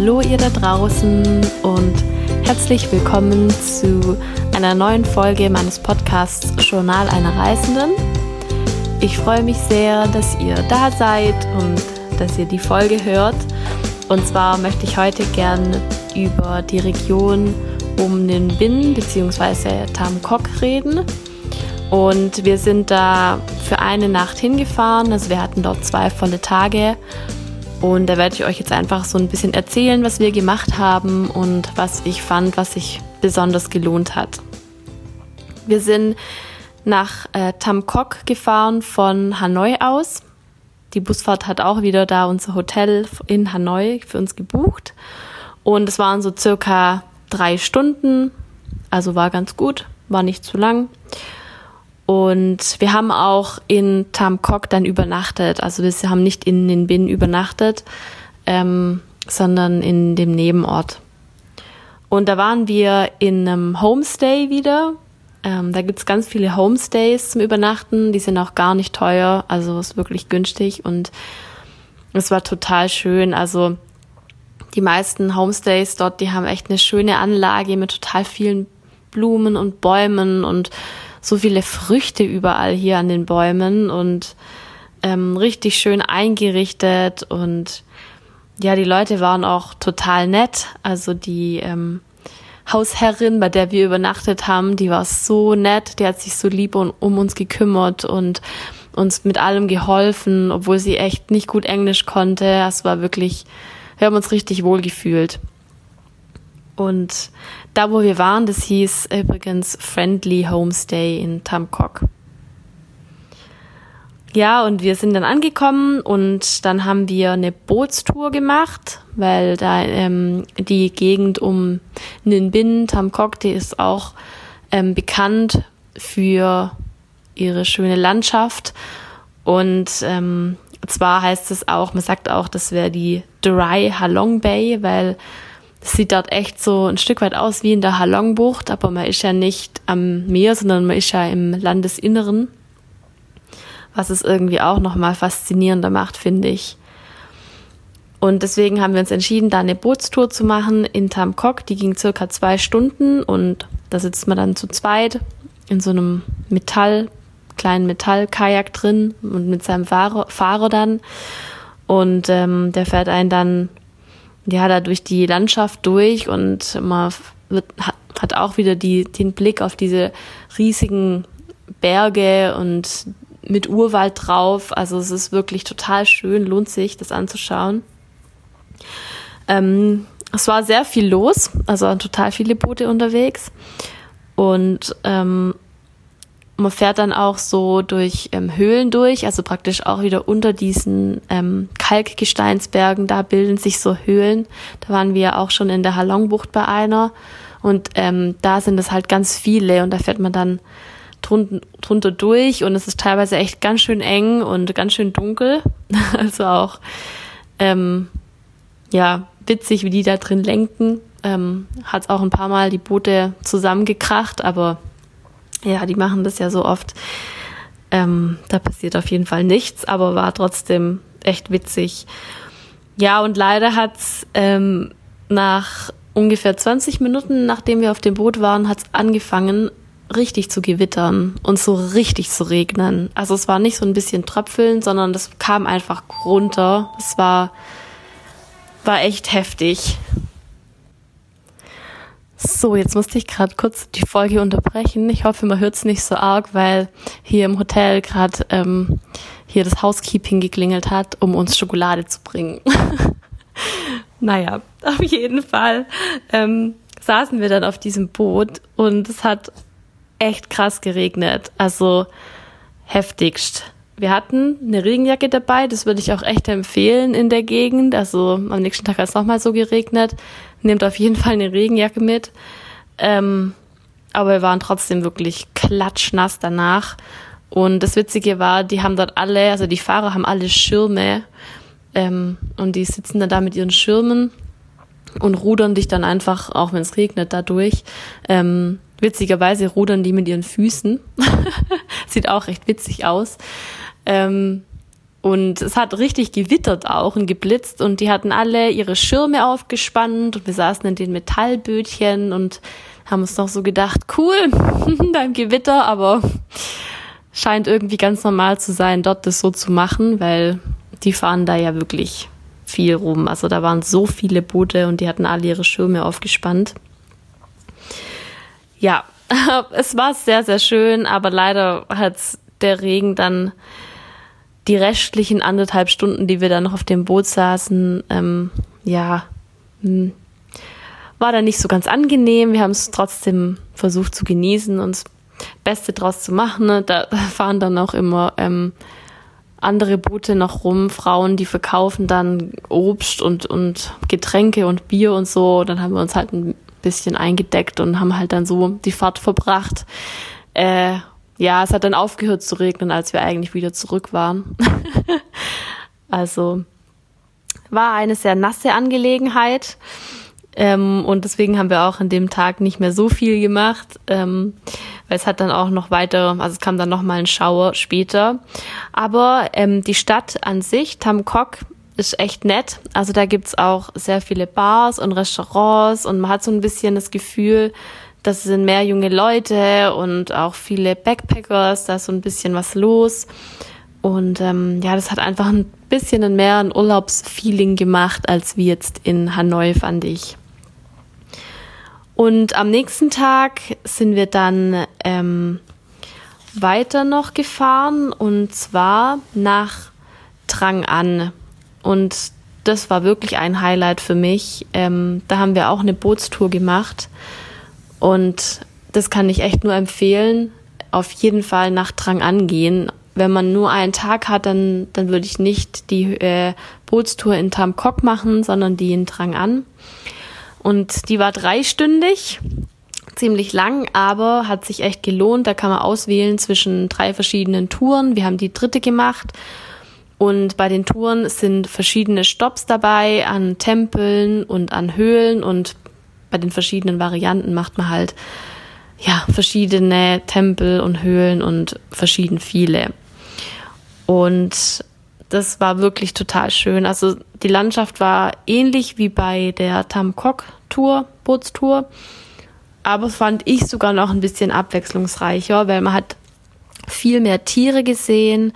Hallo ihr da draußen und herzlich willkommen zu einer neuen Folge meines Podcasts Journal einer Reisenden. Ich freue mich sehr, dass ihr da seid und dass ihr die Folge hört. Und zwar möchte ich heute gern über die Region um den Bin bzw. Tam Kok reden. Und wir sind da für eine Nacht hingefahren. Also wir hatten dort zwei volle Tage und da werde ich euch jetzt einfach so ein bisschen erzählen, was wir gemacht haben und was ich fand, was sich besonders gelohnt hat. Wir sind nach äh, Tam Kok gefahren von Hanoi aus. Die Busfahrt hat auch wieder da unser Hotel in Hanoi für uns gebucht. Und es waren so circa drei Stunden. Also war ganz gut, war nicht zu lang. Und wir haben auch in Tam Kok dann übernachtet. Also wir haben nicht in den Bin übernachtet, ähm, sondern in dem Nebenort. Und da waren wir in einem Homestay wieder. Ähm, da gibt's ganz viele Homestays zum Übernachten. Die sind auch gar nicht teuer. Also ist wirklich günstig. Und es war total schön. Also die meisten Homestays dort, die haben echt eine schöne Anlage mit total vielen Blumen und Bäumen und so viele Früchte überall hier an den Bäumen und ähm, richtig schön eingerichtet und ja, die Leute waren auch total nett. Also die ähm, Hausherrin, bei der wir übernachtet haben, die war so nett, die hat sich so lieb um, um uns gekümmert und uns mit allem geholfen, obwohl sie echt nicht gut Englisch konnte. Es war wirklich, wir haben uns richtig wohl gefühlt. Und da, wo wir waren, das hieß übrigens Friendly Homestay in Tamkok. Ja, und wir sind dann angekommen und dann haben wir eine Bootstour gemacht, weil da ähm, die Gegend um Ninh Tamkok, die ist auch ähm, bekannt für ihre schöne Landschaft. Und ähm, zwar heißt es auch, man sagt auch, das wäre die Dry Halong Bay, weil das sieht dort echt so ein Stück weit aus wie in der Halongbucht, aber man ist ja nicht am Meer, sondern man ist ja im Landesinneren. Was es irgendwie auch nochmal faszinierender macht, finde ich. Und deswegen haben wir uns entschieden, da eine Bootstour zu machen in Tamkok. Die ging circa zwei Stunden und da sitzt man dann zu zweit in so einem Metall, kleinen Metallkajak drin und mit seinem Fahrer, Fahrer dann. Und ähm, der fährt einen dann ja, da durch die Landschaft durch und man wird, hat auch wieder die, den Blick auf diese riesigen Berge und mit Urwald drauf. Also es ist wirklich total schön, lohnt sich, das anzuschauen. Ähm, es war sehr viel los, also total viele Boote unterwegs. Und ähm, man fährt dann auch so durch ähm, Höhlen durch, also praktisch auch wieder unter diesen ähm, Kalkgesteinsbergen, da bilden sich so Höhlen. Da waren wir auch schon in der Halongbucht bei einer und ähm, da sind es halt ganz viele und da fährt man dann drunter, drunter durch und es ist teilweise echt ganz schön eng und ganz schön dunkel. also auch ähm, ja witzig, wie die da drin lenken. Ähm, Hat auch ein paar Mal die Boote zusammengekracht, aber ja, die machen das ja so oft. Ähm, da passiert auf jeden Fall nichts, aber war trotzdem echt witzig. Ja, und leider hat's ähm, nach ungefähr 20 Minuten, nachdem wir auf dem Boot waren, hat's angefangen, richtig zu gewittern und so richtig zu regnen. Also es war nicht so ein bisschen Tröpfeln, sondern das kam einfach runter. Es war, war echt heftig. So, jetzt musste ich gerade kurz die Folge unterbrechen. Ich hoffe, man hört es nicht so arg, weil hier im Hotel gerade ähm, hier das Housekeeping geklingelt hat, um uns Schokolade zu bringen. naja, auf jeden Fall ähm, saßen wir dann auf diesem Boot und es hat echt krass geregnet. Also heftigst. Wir hatten eine Regenjacke dabei, das würde ich auch echt empfehlen in der Gegend. Also am nächsten Tag hat es nochmal so geregnet. Nehmt auf jeden Fall eine Regenjacke mit. Ähm, aber wir waren trotzdem wirklich klatschnass danach. Und das Witzige war, die haben dort alle, also die Fahrer haben alle Schirme ähm, und die sitzen dann da mit ihren Schirmen und rudern dich dann einfach, auch wenn es regnet, dadurch. Ähm, witzigerweise rudern die mit ihren Füßen. Sieht auch recht witzig aus. Ähm, Und es hat richtig gewittert auch und geblitzt und die hatten alle ihre Schirme aufgespannt und wir saßen in den Metallbötchen und haben uns noch so gedacht, cool, beim Gewitter, aber scheint irgendwie ganz normal zu sein, dort das so zu machen, weil die fahren da ja wirklich viel rum. Also da waren so viele Boote und die hatten alle ihre Schirme aufgespannt. Ja, es war sehr, sehr schön, aber leider hat der Regen dann die restlichen anderthalb Stunden, die wir dann noch auf dem Boot saßen, ähm, ja, hm, war dann nicht so ganz angenehm. Wir haben es trotzdem versucht zu genießen und das Beste draus zu machen. Ne? Da fahren dann auch immer ähm, andere Boote noch rum, Frauen, die verkaufen dann Obst und, und Getränke und Bier und so. Dann haben wir uns halt ein bisschen eingedeckt und haben halt dann so die Fahrt verbracht. Äh, ja, es hat dann aufgehört zu regnen, als wir eigentlich wieder zurück waren. also war eine sehr nasse Angelegenheit. Ähm, und deswegen haben wir auch an dem Tag nicht mehr so viel gemacht, ähm, weil es hat dann auch noch weiter, also es kam dann noch mal ein Schauer später. Aber ähm, die Stadt an sich, Tamkok, ist echt nett. Also da gibt's auch sehr viele Bars und Restaurants und man hat so ein bisschen das Gefühl, das sind mehr junge Leute und auch viele Backpackers, da ist so ein bisschen was los. Und ähm, ja, das hat einfach ein bisschen mehr ein Urlaubsfeeling gemacht, als wie jetzt in Hanoi, fand ich. Und am nächsten Tag sind wir dann ähm, weiter noch gefahren und zwar nach Trang An. Und das war wirklich ein Highlight für mich. Ähm, da haben wir auch eine Bootstour gemacht und das kann ich echt nur empfehlen. Auf jeden Fall nach Trang An gehen. Wenn man nur einen Tag hat, dann, dann würde ich nicht die äh, Bootstour in Tam Kok machen, sondern die in Trang An. Und die war dreistündig, ziemlich lang, aber hat sich echt gelohnt. Da kann man auswählen zwischen drei verschiedenen Touren. Wir haben die dritte gemacht. Und bei den Touren sind verschiedene Stops dabei an Tempeln und an Höhlen und bei den verschiedenen Varianten macht man halt ja verschiedene Tempel und Höhlen und verschieden viele. Und das war wirklich total schön. Also die Landschaft war ähnlich wie bei der Tamkok Tour, Bootstour. Aber fand ich sogar noch ein bisschen abwechslungsreicher, weil man hat viel mehr Tiere gesehen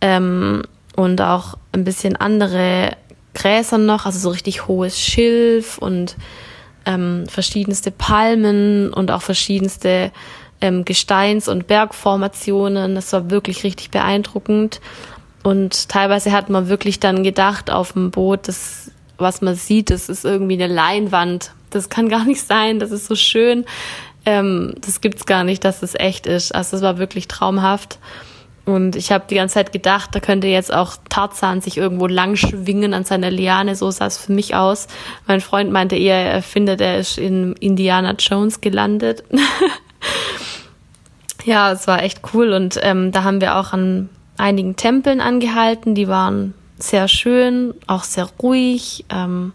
ähm, und auch ein bisschen andere Gräser noch, also so richtig hohes Schilf und ähm, verschiedenste Palmen und auch verschiedenste ähm, Gesteins- und Bergformationen. Das war wirklich richtig beeindruckend. Und teilweise hat man wirklich dann gedacht auf dem Boot, das, was man sieht, das ist irgendwie eine Leinwand. Das kann gar nicht sein, das ist so schön. Ähm, das gibt's gar nicht, dass es echt ist. Also das war wirklich traumhaft. Und ich habe die ganze Zeit gedacht, da könnte jetzt auch Tarzan sich irgendwo lang schwingen an seiner Liane. So sah es für mich aus. Mein Freund meinte eher, er findet, er ist in Indiana Jones gelandet. ja, es war echt cool. Und ähm, da haben wir auch an einigen Tempeln angehalten, die waren sehr schön, auch sehr ruhig, ähm,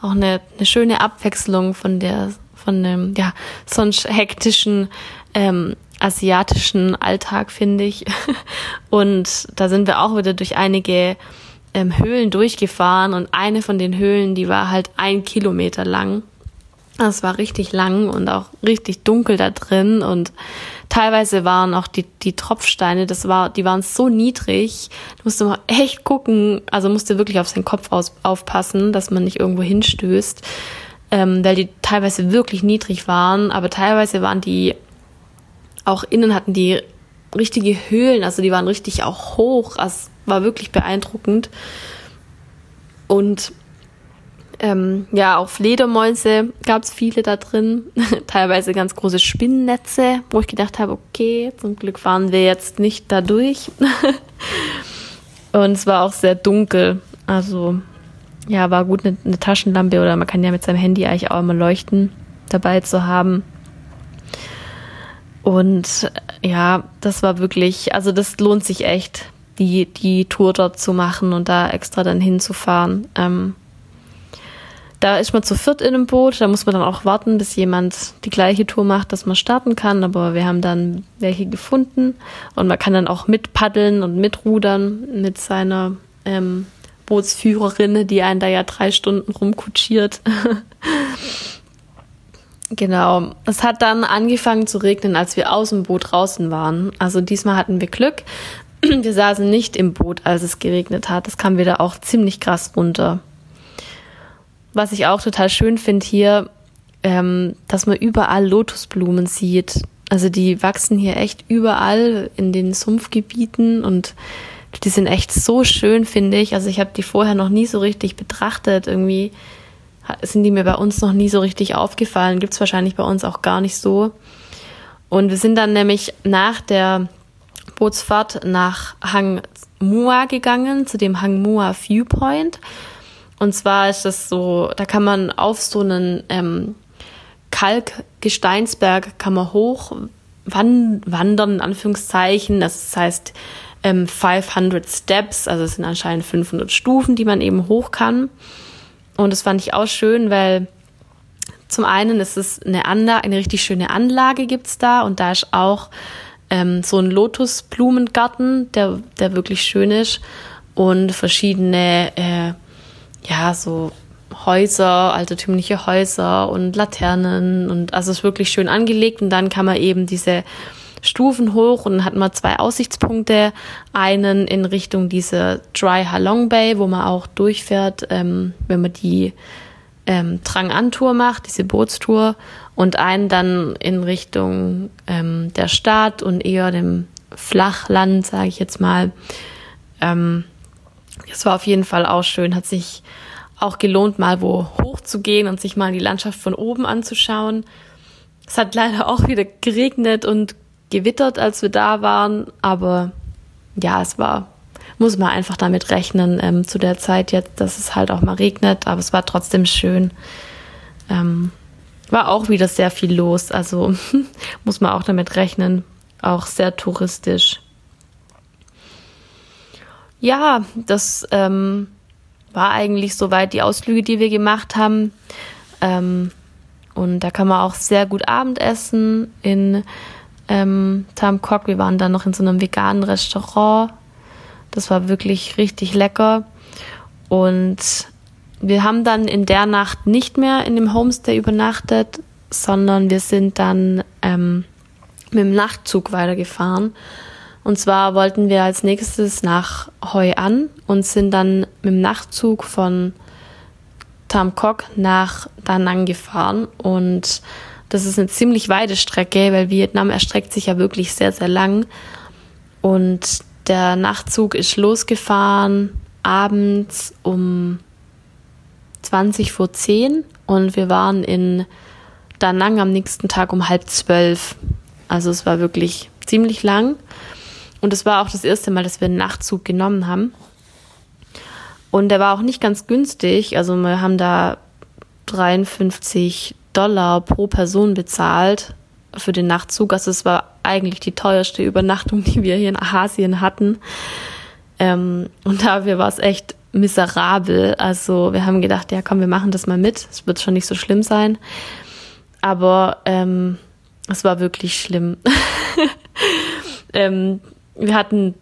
auch eine, eine schöne Abwechslung von der von dem ja sonst hektischen ähm, asiatischen Alltag finde ich. Und da sind wir auch wieder durch einige ähm, Höhlen durchgefahren und eine von den Höhlen die war halt ein Kilometer lang. Es war richtig lang und auch richtig dunkel da drin und teilweise waren auch die, die Tropfsteine, das war, die waren so niedrig, da musste man echt gucken, also musste wirklich auf seinen Kopf aus, aufpassen, dass man nicht irgendwo hinstößt, ähm, weil die teilweise wirklich niedrig waren, aber teilweise waren die auch innen hatten die richtige Höhlen, also die waren richtig auch hoch, es war wirklich beeindruckend und ähm, ja, auch Fledermäuse gab es viele da drin, teilweise ganz große Spinnennetze, wo ich gedacht habe, okay, zum Glück fahren wir jetzt nicht da durch. Und es war auch sehr dunkel, also ja, war gut eine, eine Taschenlampe oder man kann ja mit seinem Handy eigentlich auch immer leuchten dabei zu haben. Und ja, das war wirklich, also das lohnt sich echt, die, die Tour dort zu machen und da extra dann hinzufahren. Ähm, Da ist man zu viert in einem Boot, da muss man dann auch warten, bis jemand die gleiche Tour macht, dass man starten kann. Aber wir haben dann welche gefunden und man kann dann auch mitpaddeln und mitrudern mit seiner ähm, Bootsführerin, die einen da ja drei Stunden rumkutschiert. genau. Es hat dann angefangen zu regnen, als wir aus dem Boot draußen waren. Also diesmal hatten wir Glück. Wir saßen nicht im Boot, als es geregnet hat. Das kam wieder auch ziemlich krass runter. Was ich auch total schön finde hier, ähm, dass man überall Lotusblumen sieht. Also die wachsen hier echt überall in den Sumpfgebieten und die sind echt so schön, finde ich. Also ich habe die vorher noch nie so richtig betrachtet. Irgendwie sind die mir bei uns noch nie so richtig aufgefallen. Gibt es wahrscheinlich bei uns auch gar nicht so. Und wir sind dann nämlich nach der Bootsfahrt nach Hang Mua gegangen, zu dem Hang Mua Viewpoint. Und zwar ist das so, da kann man auf so einen ähm, Kalkgesteinsberg kann man hoch wandern, in Anführungszeichen. Das heißt, ähm, 500 Steps, also es sind anscheinend 500 Stufen, die man eben hoch kann. Und das fand ich auch schön, weil zum einen ist es eine Anlage, eine richtig schöne Anlage gibt's da und da ist auch ähm, so ein Lotusblumengarten, der, der wirklich schön ist und verschiedene, äh, ja, so Häuser, altertümliche Häuser und Laternen und also es ist wirklich schön angelegt und dann kann man eben diese Stufen hoch und hat man zwei Aussichtspunkte. Einen in Richtung diese Dry Halong Bay, wo man auch durchfährt, ähm, wenn man die ähm, Trang-An-Tour macht, diese Bootstour. Und einen dann in Richtung ähm, der Stadt und eher dem Flachland, sage ich jetzt mal. Ähm, das war auf jeden Fall auch schön, hat sich auch gelohnt, mal wo hoch zu gehen und sich mal die Landschaft von oben anzuschauen. Es hat leider auch wieder geregnet und gewittert, als wir da waren, aber ja, es war, muss man einfach damit rechnen, ähm, zu der Zeit jetzt, dass es halt auch mal regnet, aber es war trotzdem schön. Ähm, war auch wieder sehr viel los, also muss man auch damit rechnen, auch sehr touristisch. Ja, das ähm, war eigentlich soweit die Ausflüge, die wir gemacht haben. Ähm, und da kann man auch sehr gut Abendessen in ähm, Tam Kok. Wir waren dann noch in so einem veganen Restaurant. Das war wirklich richtig lecker. Und wir haben dann in der Nacht nicht mehr in dem Homestay übernachtet, sondern wir sind dann ähm, mit dem Nachtzug weitergefahren. Und zwar wollten wir als nächstes nach Hoi An und sind dann mit dem Nachtzug von Tam Kok nach Da Nang gefahren. Und das ist eine ziemlich weite Strecke, weil Vietnam erstreckt sich ja wirklich sehr, sehr lang. Und der Nachtzug ist losgefahren abends um 20 vor 10 und wir waren in Da Nang am nächsten Tag um halb zwölf. Also es war wirklich ziemlich lang. Und es war auch das erste Mal, dass wir einen Nachtzug genommen haben. Und der war auch nicht ganz günstig. Also wir haben da 53 Dollar pro Person bezahlt für den Nachtzug. Also es war eigentlich die teuerste Übernachtung, die wir hier in Asien hatten. Ähm, und dafür war es echt miserabel. Also wir haben gedacht, ja komm, wir machen das mal mit. Es wird schon nicht so schlimm sein. Aber ähm, es war wirklich schlimm. ähm, wir hatten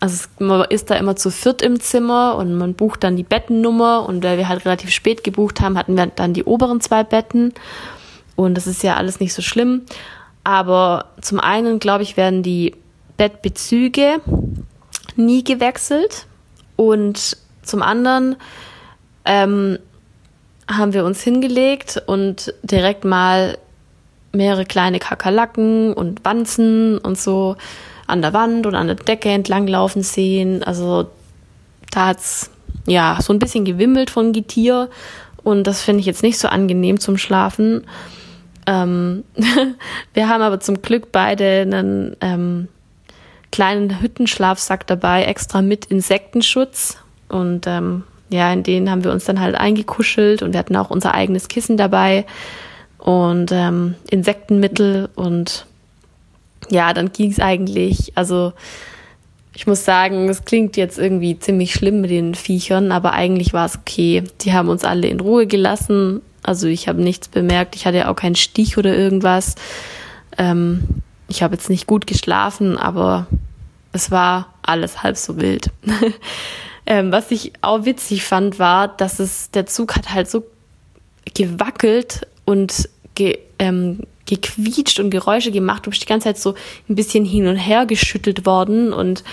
also man ist da immer zu viert im Zimmer und man bucht dann die Bettennummer und weil wir halt relativ spät gebucht haben, hatten wir dann die oberen zwei Betten und das ist ja alles nicht so schlimm. Aber zum einen, glaube ich, werden die Bettbezüge nie gewechselt und zum anderen ähm, haben wir uns hingelegt und direkt mal mehrere kleine Kakerlaken und Wanzen und so an der Wand oder an der Decke entlang laufen sehen. Also da hat's ja so ein bisschen gewimmelt von Getier und das finde ich jetzt nicht so angenehm zum Schlafen. Ähm, wir haben aber zum Glück beide einen ähm, kleinen Hüttenschlafsack dabei, extra mit Insektenschutz und ähm, ja, in denen haben wir uns dann halt eingekuschelt und wir hatten auch unser eigenes Kissen dabei und ähm, Insektenmittel und ja, dann ging es eigentlich, also ich muss sagen, es klingt jetzt irgendwie ziemlich schlimm mit den Viechern, aber eigentlich war es okay. Die haben uns alle in Ruhe gelassen. Also ich habe nichts bemerkt. Ich hatte ja auch keinen Stich oder irgendwas. Ähm, ich habe jetzt nicht gut geschlafen, aber es war alles halb so wild. ähm, was ich auch witzig fand, war, dass es der Zug hat halt so gewackelt und ge, ähm, gequietscht und Geräusche gemacht. Du bist die ganze Zeit so ein bisschen hin und her geschüttelt worden und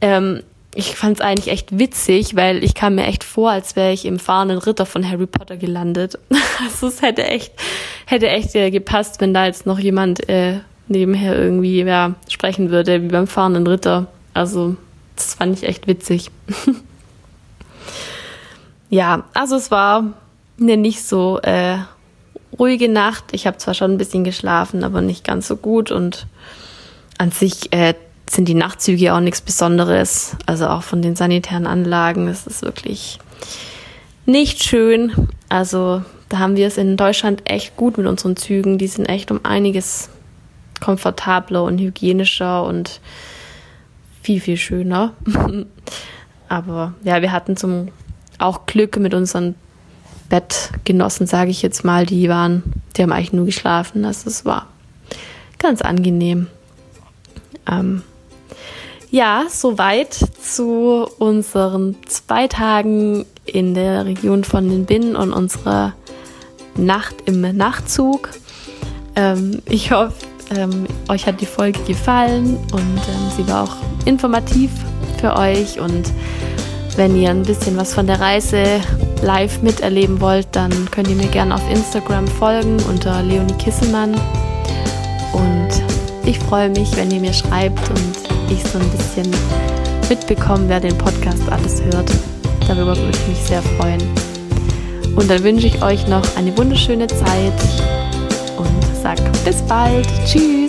ähm, ich fand es eigentlich echt witzig, weil ich kam mir echt vor, als wäre ich im fahrenden Ritter von Harry Potter gelandet. Also es hätte echt, hätte echt äh, gepasst, wenn da jetzt noch jemand äh, nebenher irgendwie ja, sprechen würde, wie beim fahrenden Ritter. Also das fand ich echt witzig. ja, also es war eine nicht so äh, ruhige Nacht. Ich habe zwar schon ein bisschen geschlafen, aber nicht ganz so gut. Und an sich äh, sind die Nachtzüge auch nichts Besonderes. Also auch von den sanitären Anlagen ist es wirklich nicht schön. Also da haben wir es in Deutschland echt gut mit unseren Zügen. Die sind echt um einiges komfortabler und hygienischer und viel, viel schöner. Aber ja, wir hatten zum auch Glück mit unseren Bettgenossen, sage ich jetzt mal, die waren, die haben eigentlich nur geschlafen. Also es war ganz angenehm. Ähm, ja, soweit zu unseren zwei Tagen in der Region von den Binnen und unserer Nacht im Nachtzug. Ähm, ich hoffe, ähm, euch hat die Folge gefallen und ähm, sie war auch informativ für euch. Und wenn ihr ein bisschen was von der Reise live miterleben wollt, dann könnt ihr mir gerne auf Instagram folgen unter Leonie Kisselmann. Und ich freue mich, wenn ihr mir schreibt und ich so ein bisschen mitbekomme, wer den Podcast alles hört. Darüber würde ich mich sehr freuen. Und dann wünsche ich euch noch eine wunderschöne Zeit und sage bis bald. Tschüss.